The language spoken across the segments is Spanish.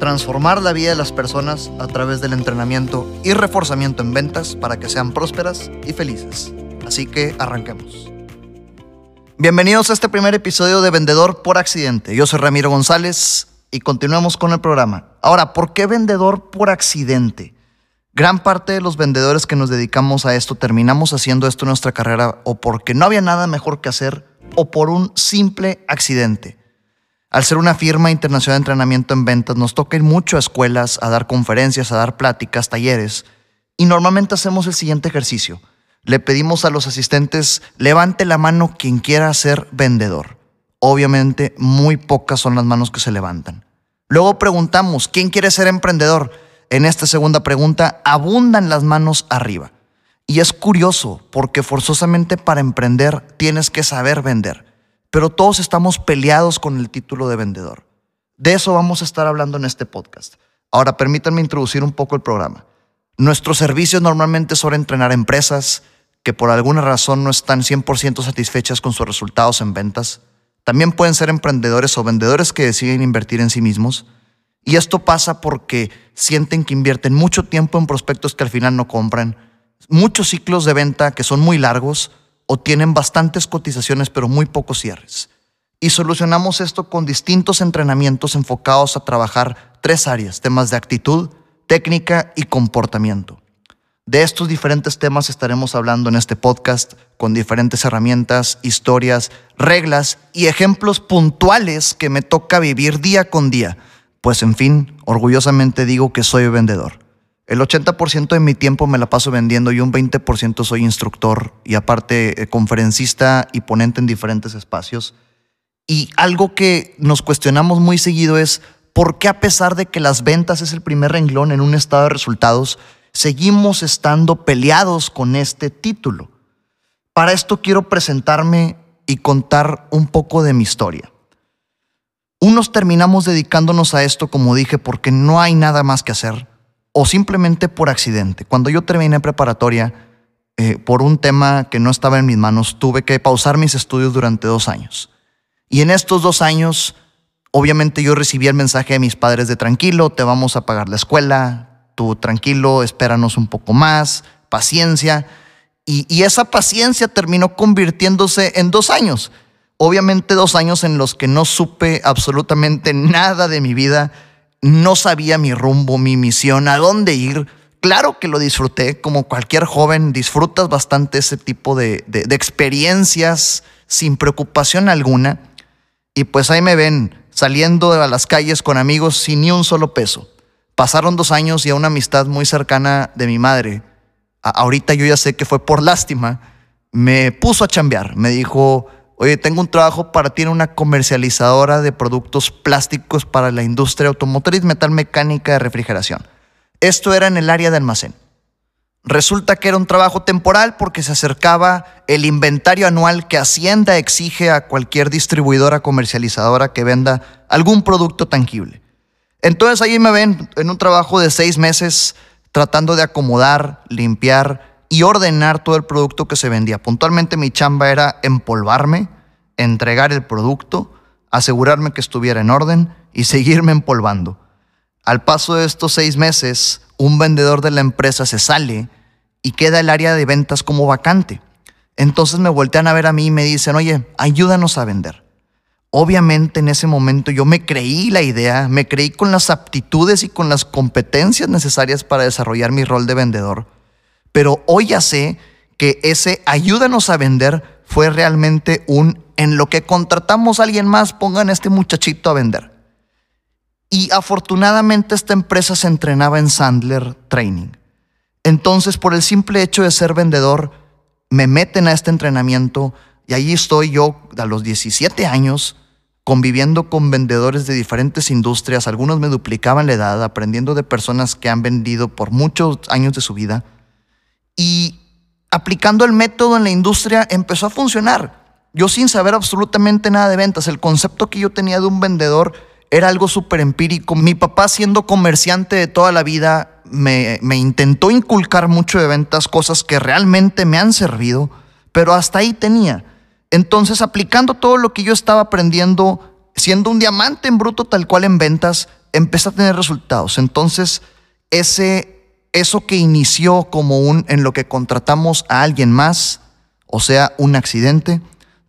transformar la vida de las personas a través del entrenamiento y reforzamiento en ventas para que sean prósperas y felices. Así que arranquemos. Bienvenidos a este primer episodio de Vendedor por Accidente. Yo soy Ramiro González y continuamos con el programa. Ahora, ¿por qué vendedor por accidente? Gran parte de los vendedores que nos dedicamos a esto terminamos haciendo esto en nuestra carrera o porque no había nada mejor que hacer o por un simple accidente. Al ser una firma internacional de entrenamiento en ventas, nos toca ir mucho a escuelas, a dar conferencias, a dar pláticas, talleres. Y normalmente hacemos el siguiente ejercicio. Le pedimos a los asistentes, levante la mano quien quiera ser vendedor. Obviamente, muy pocas son las manos que se levantan. Luego preguntamos, ¿quién quiere ser emprendedor? En esta segunda pregunta, abundan las manos arriba. Y es curioso, porque forzosamente para emprender tienes que saber vender pero todos estamos peleados con el título de vendedor. De eso vamos a estar hablando en este podcast. Ahora, permítanme introducir un poco el programa. Nuestros servicios normalmente son entrenar empresas que por alguna razón no están 100% satisfechas con sus resultados en ventas. También pueden ser emprendedores o vendedores que deciden invertir en sí mismos. Y esto pasa porque sienten que invierten mucho tiempo en prospectos que al final no compran, muchos ciclos de venta que son muy largos o tienen bastantes cotizaciones pero muy pocos cierres. Y solucionamos esto con distintos entrenamientos enfocados a trabajar tres áreas, temas de actitud, técnica y comportamiento. De estos diferentes temas estaremos hablando en este podcast con diferentes herramientas, historias, reglas y ejemplos puntuales que me toca vivir día con día. Pues en fin, orgullosamente digo que soy vendedor. El 80% de mi tiempo me la paso vendiendo y un 20% soy instructor y aparte eh, conferencista y ponente en diferentes espacios. Y algo que nos cuestionamos muy seguido es por qué a pesar de que las ventas es el primer renglón en un estado de resultados, seguimos estando peleados con este título. Para esto quiero presentarme y contar un poco de mi historia. Unos terminamos dedicándonos a esto, como dije, porque no hay nada más que hacer o simplemente por accidente. Cuando yo terminé preparatoria, eh, por un tema que no estaba en mis manos, tuve que pausar mis estudios durante dos años. Y en estos dos años, obviamente yo recibí el mensaje de mis padres de tranquilo, te vamos a pagar la escuela, tú tranquilo, espéranos un poco más, paciencia. Y, y esa paciencia terminó convirtiéndose en dos años. Obviamente dos años en los que no supe absolutamente nada de mi vida, no sabía mi rumbo, mi misión, a dónde ir. Claro que lo disfruté, como cualquier joven, disfrutas bastante ese tipo de, experiencias sin preocupación alguna. Y pues ahí me ven saliendo a las calles con amigos sin ni un solo peso. Pasaron dos años y a una amistad muy cercana de mi madre, ahorita yo ya sé que fue por lástima, me puso a chambear. Me dijo, Oye, tengo un trabajo para ti en una comercializadora de productos plásticos para la industria automotriz, metal mecánica de refrigeración. Esto era en el área de almacén. Resulta que era un trabajo temporal porque se acercaba el inventario anual que Hacienda exige a cualquier distribuidora comercializadora que venda algún producto tangible. Entonces ahí me ven en un trabajo de seis meses tratando de acomodar, limpiar, y ordenar todo el producto que se vendía. Puntualmente mi chamba era empolvarme, entregar el producto, asegurarme que estuviera en orden y seguirme empolvando. Al paso de estos seis meses, un vendedor de la empresa se sale y queda el área de ventas como vacante. Entonces me voltean a ver a mí y me dicen, oye, ayúdanos a vender. Obviamente en ese momento yo me creí la idea, me creí con las aptitudes y con las competencias necesarias para desarrollar mi rol de vendedor pero hoy ya sé que ese ayúdanos a vender fue realmente un en lo que contratamos a alguien más, pongan a este muchachito a vender. Y afortunadamente esta empresa se entrenaba en Sandler Training. Entonces, por el simple hecho de ser vendedor, me meten a este entrenamiento y ahí estoy yo a los 17 años conviviendo con vendedores de diferentes industrias. Algunos me duplicaban la edad, aprendiendo de personas que han vendido por muchos años de su vida. Y aplicando el método en la industria empezó a funcionar. Yo sin saber absolutamente nada de ventas, el concepto que yo tenía de un vendedor era algo súper empírico. Mi papá siendo comerciante de toda la vida me, me, intentó inculcar mucho de ventas, cosas que realmente me han servido, pero hasta ahí tenía. Entonces, aplicando todo lo que yo estaba aprendiendo, siendo un diamante en bruto tal cual en ventas, empecé a tener resultados. Entonces, ese, eso que inició como un en lo que contratamos a alguien más, o sea, un accidente,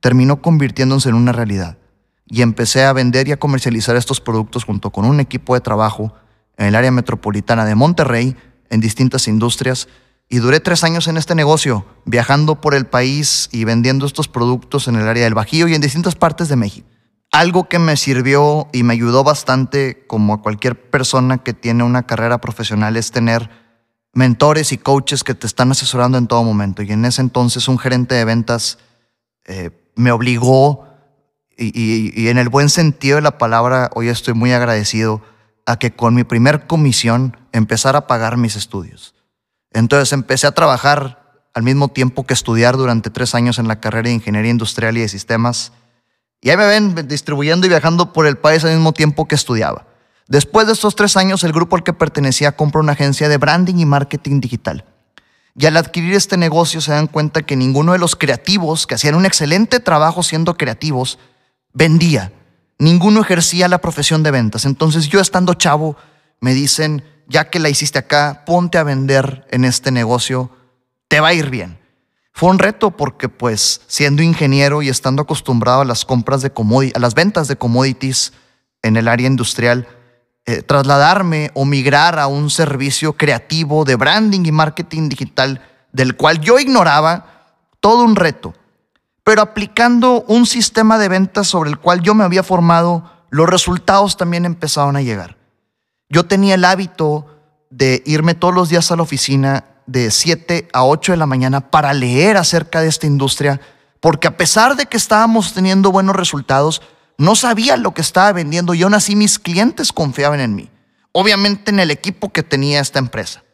terminó convirtiéndose en una realidad. Y empecé a vender y a comercializar estos productos junto con un equipo de trabajo en el área metropolitana de Monterrey, en distintas industrias, y duré tres años en este negocio, viajando por el país y vendiendo estos productos en el área del Bajío y en distintas partes de México. Algo que me sirvió y me ayudó bastante, como a cualquier persona que tiene una carrera profesional, es tener mentores y coaches que te están asesorando en todo momento. Y en ese entonces un gerente de ventas eh, me obligó, y, y en el buen sentido de la palabra, hoy estoy muy agradecido, a que con mi primer comisión empezara a pagar mis estudios. Entonces empecé a trabajar al mismo tiempo que estudiar durante tres años en la carrera de Ingeniería Industrial y de Sistemas. Y ahí me ven distribuyendo y viajando por el país al mismo tiempo que estudiaba. Después de estos tres años, el grupo al que pertenecía compró una agencia de branding y marketing digital. Y al adquirir este negocio se dan cuenta que ninguno de los creativos, que hacían un excelente trabajo siendo creativos, vendía. Ninguno ejercía la profesión de ventas. Entonces yo estando chavo, me dicen, ya que la hiciste acá, ponte a vender en este negocio, te va a ir bien. Fue un reto porque pues siendo ingeniero y estando acostumbrado a las compras de a las ventas de commodities en el área industrial, eh, trasladarme o migrar a un servicio creativo de branding y marketing digital del cual yo ignoraba, todo un reto. Pero aplicando un sistema de ventas sobre el cual yo me había formado, los resultados también empezaron a llegar. Yo tenía el hábito de irme todos los días a la oficina de 7 a 8 de la mañana para leer acerca de esta industria, porque a pesar de que estábamos teniendo buenos resultados, no sabía lo que estaba vendiendo y aún mis clientes confiaban en mí. Obviamente en el equipo que tenía esta empresa.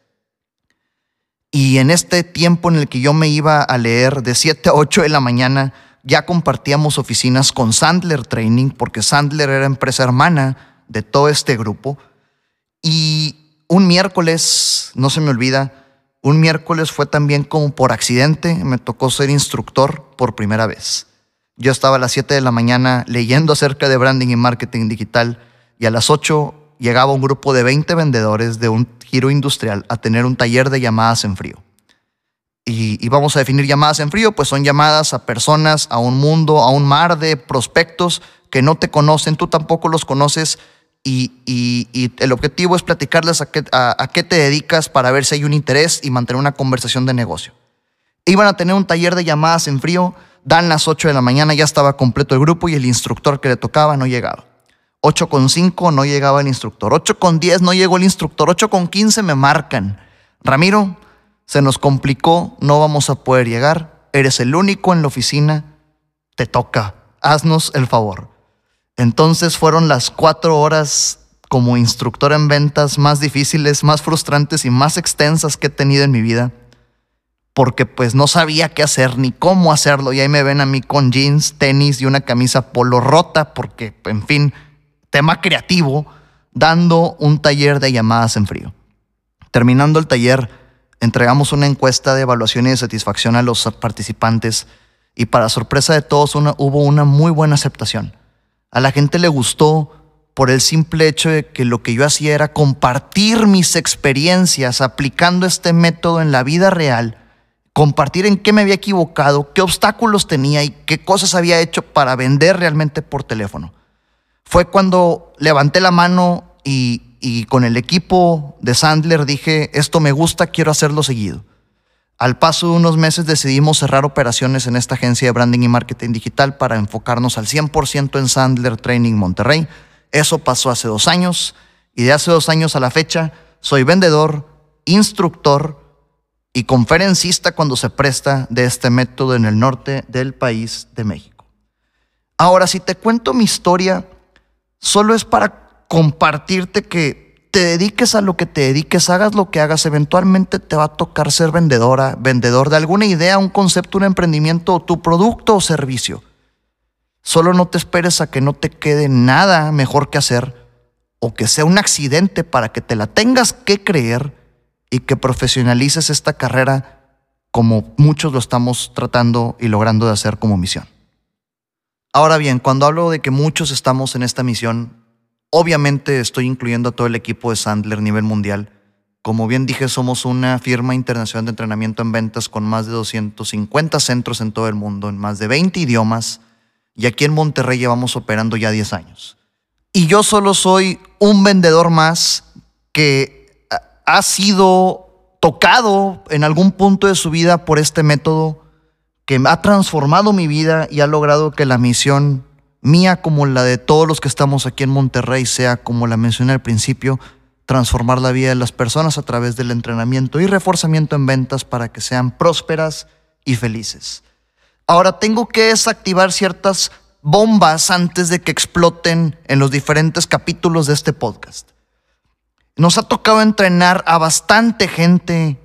Y en este tiempo en el que yo me iba a leer de 7 a 8 de la mañana, ya compartíamos oficinas con Sandler Training, porque Sandler era empresa hermana de todo este grupo. Y un miércoles, no se me olvida, un miércoles fue también como por accidente, me tocó ser instructor por primera vez. Yo estaba a las 7 de la mañana leyendo acerca de branding y marketing digital y a las 8 llegaba un grupo de 20 vendedores de un giro industrial a tener un taller de llamadas en frío. Y, y, vamos a definir llamadas en frío, pues son llamadas a personas, a un mundo, a un mar de prospectos que no te conocen, tú tampoco los conoces y, el objetivo es platicarles a qué, a, qué, te dedicas para ver si hay un interés y mantener una conversación de negocio. Iban a tener un taller de llamadas en frío, dan las 8 de la mañana, ya estaba completo el grupo y el instructor que le tocaba no llegaba. 8 con 5 no llegaba el instructor, 8 con 10 no llegó el instructor, 8 con 15 me marcan. Ramiro, se nos complicó, no vamos a poder llegar, eres el único en la oficina, te toca, haznos el favor. Entonces fueron las cuatro horas como instructor en ventas más difíciles, más frustrantes y más extensas que he tenido en mi vida, porque pues no sabía qué hacer ni cómo hacerlo. Y ahí me ven a mí con jeans, tenis y una camisa polo rota, porque, en fin, tema creativo, dando un taller de llamadas en frío. Terminando el taller, entregamos una encuesta de evaluación y de satisfacción a los participantes y para sorpresa de todos hubo una muy buena aceptación. A la gente le gustó por el simple hecho de que lo que yo hacía era compartir mis experiencias aplicando este método en la vida real, compartir en qué me había equivocado, qué obstáculos tenía y qué cosas había hecho para vender realmente por teléfono. Fue cuando levanté la mano y, con el equipo de Sandler dije, esto me gusta, quiero hacerlo seguido. Al paso de unos meses decidimos cerrar operaciones en esta agencia de branding y marketing digital para enfocarnos al 100% en Sandler Training Monterrey. Eso pasó hace dos años y de hace dos años a la fecha soy vendedor, instructor y conferencista cuando se presta de este método en el norte del país de México. Ahora, si te cuento mi historia, solo es para compartirte que te dediques a lo que te dediques, hagas lo que hagas, eventualmente te va a tocar ser vendedora, vendedor de alguna idea, un concepto, un emprendimiento, tu producto o servicio. Solo no te esperes a que no te quede nada mejor que hacer o que sea un accidente para que te la tengas que creer y que profesionalices esta carrera como muchos lo estamos tratando y logrando de hacer como misión. Ahora bien, cuando hablo de que muchos estamos en esta misión, obviamente estoy incluyendo a todo el equipo de Sandler nivel mundial. Como bien dije, somos una firma internacional de entrenamiento en ventas con más de 250 centros en todo el mundo, en más de 20 idiomas, y aquí en Monterrey llevamos operando ya 10 años. Y yo solo soy un vendedor más que ha sido tocado en algún punto de su vida por este método que ha transformado mi vida y ha logrado que la misión mía como la de todos los que estamos aquí en Monterrey sea, como la mencioné al principio, transformar la vida de las personas a través del entrenamiento y reforzamiento en ventas para que sean prósperas y felices. Ahora tengo que desactivar ciertas bombas antes de que exploten en los diferentes capítulos de este podcast. Nos ha tocado entrenar a bastante gente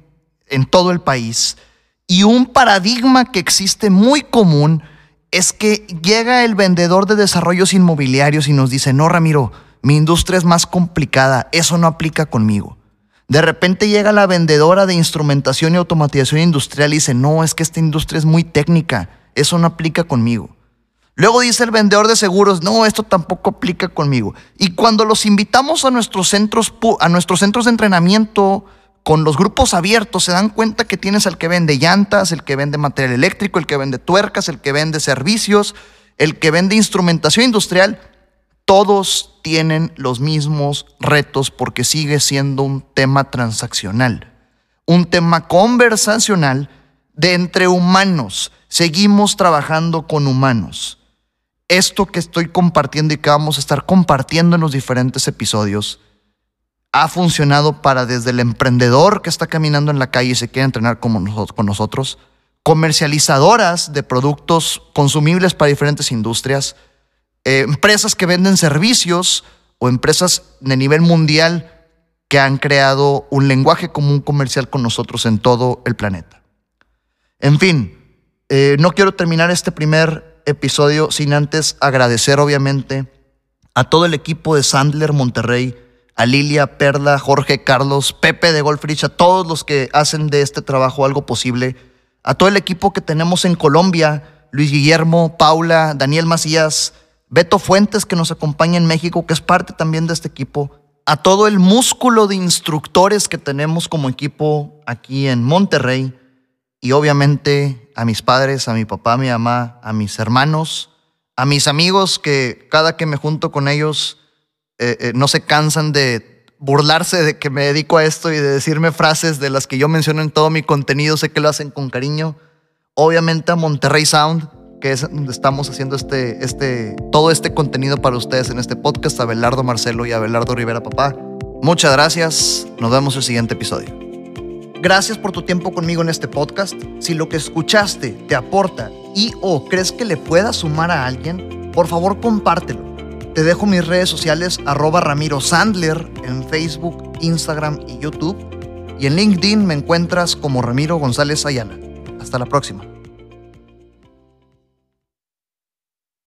en todo el país y un paradigma que existe muy común es que llega el vendedor de desarrollos inmobiliarios y nos dice, no, Ramiro, mi industria es más complicada, eso no aplica conmigo. De repente llega la vendedora de instrumentación y automatización industrial y dice, no, es que esta industria es muy técnica, eso no aplica conmigo. Luego dice el vendedor de seguros, no, esto tampoco aplica conmigo. Y cuando los invitamos a nuestros centros, a nuestros centros de entrenamiento con los grupos abiertos, se dan cuenta que tienes al que vende llantas, el que vende material eléctrico, el que vende tuercas, el que vende servicios, el que vende instrumentación industrial. Todos tienen los mismos retos porque sigue siendo un tema transaccional, un tema conversacional de entre humanos. Seguimos trabajando con humanos. Esto que estoy compartiendo y que vamos a estar compartiendo en los diferentes episodios ha funcionado para desde el emprendedor que está caminando en la calle y se quiere entrenar con nosotros, comercializadoras de productos consumibles para diferentes industrias, eh, empresas que venden servicios o empresas de nivel mundial que han creado un lenguaje común comercial con nosotros en todo el planeta. En fin, eh, no quiero terminar este primer episodio sin antes agradecer obviamente a todo el equipo de Sandler Monterrey, a Lilia, Perla, Jorge, Carlos, Pepe de Golfrich, a todos los que hacen de este trabajo algo posible, a todo el equipo que tenemos en Colombia, Luis Guillermo, Paula, Daniel Macías, Beto Fuentes que nos acompaña en México, que es parte también de este equipo, a todo el músculo de instructores que tenemos como equipo aquí en Monterrey y obviamente a mis padres, a mi papá, a mi mamá, a mis hermanos, a mis amigos que cada que me junto con ellos eh, eh, no se cansan de burlarse de que me dedico a esto y de decirme frases de las que yo menciono en todo mi contenido, sé que lo hacen con cariño. Obviamente a Monterrey Sound, que es donde estamos haciendo este, este, todo este contenido para ustedes en este podcast, a Belardo Marcelo y a Belardo Rivera Papá. Muchas gracias, nos vemos en el siguiente episodio. Gracias por tu tiempo conmigo en este podcast. Si lo que escuchaste te aporta y o crees que le pueda sumar a alguien, por favor compártelo te dejo mis redes sociales arroba Ramiro Sandler en Facebook, Instagram y YouTube. Y en LinkedIn me encuentras como Ramiro González Ayala. Hasta la próxima.